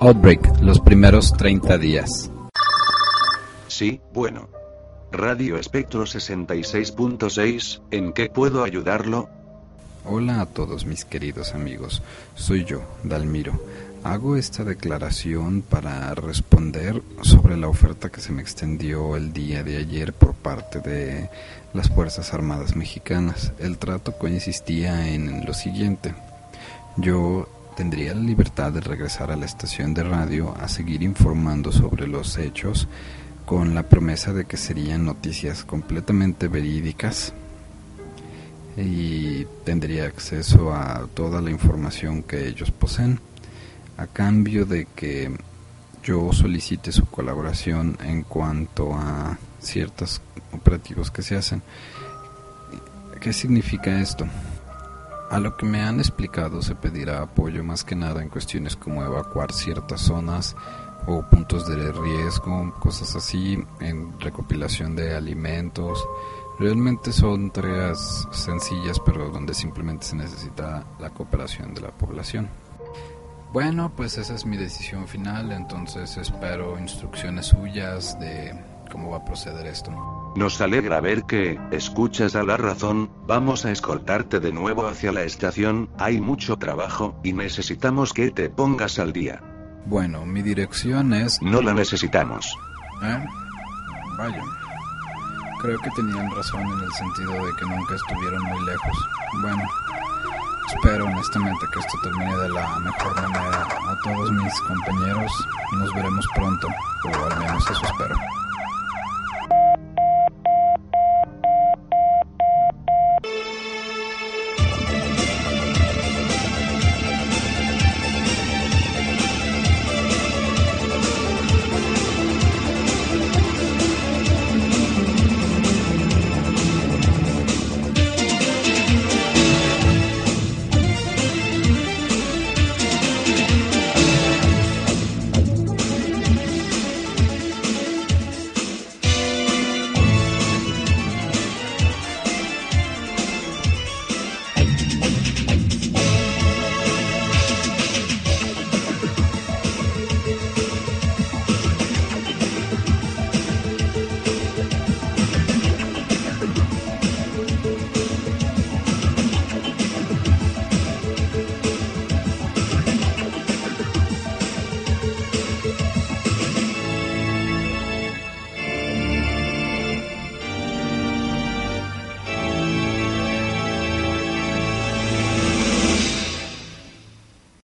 Outbreak, los primeros 30 días. Sí, bueno. Radio Espectro 66.6, ¿en qué puedo ayudarlo? Hola a todos mis queridos amigos, soy yo, Dalmiro. Hago esta declaración para responder sobre la oferta que se me extendió el día de ayer por parte de las Fuerzas Armadas Mexicanas. El trato consistía en lo siguiente. Yo tendría la libertad de regresar a la estación de radio a seguir informando sobre los hechos con la promesa de que serían noticias completamente verídicas y tendría acceso a toda la información que ellos poseen a cambio de que yo solicite su colaboración en cuanto a ciertos operativos que se hacen. ¿Qué significa esto? A lo que me han explicado se pedirá apoyo más que nada en cuestiones como evacuar ciertas zonas o puntos de riesgo, cosas así, en recopilación de alimentos. Realmente son tareas sencillas, pero donde simplemente se necesita la cooperación de la población. Bueno, pues esa es mi decisión final, entonces espero instrucciones suyas de cómo va a proceder esto. Nos alegra ver que, escuchas a la razón, vamos a escoltarte de nuevo hacia la estación, hay mucho trabajo, y necesitamos que te pongas al día. Bueno, mi dirección es... No la necesitamos. ¿Eh? Vaya. Creo que tenían razón en el sentido de que nunca estuvieron muy lejos. Bueno, espero honestamente que esto termine de la mejor manera. A todos mis compañeros, nos veremos pronto, o al menos eso espero.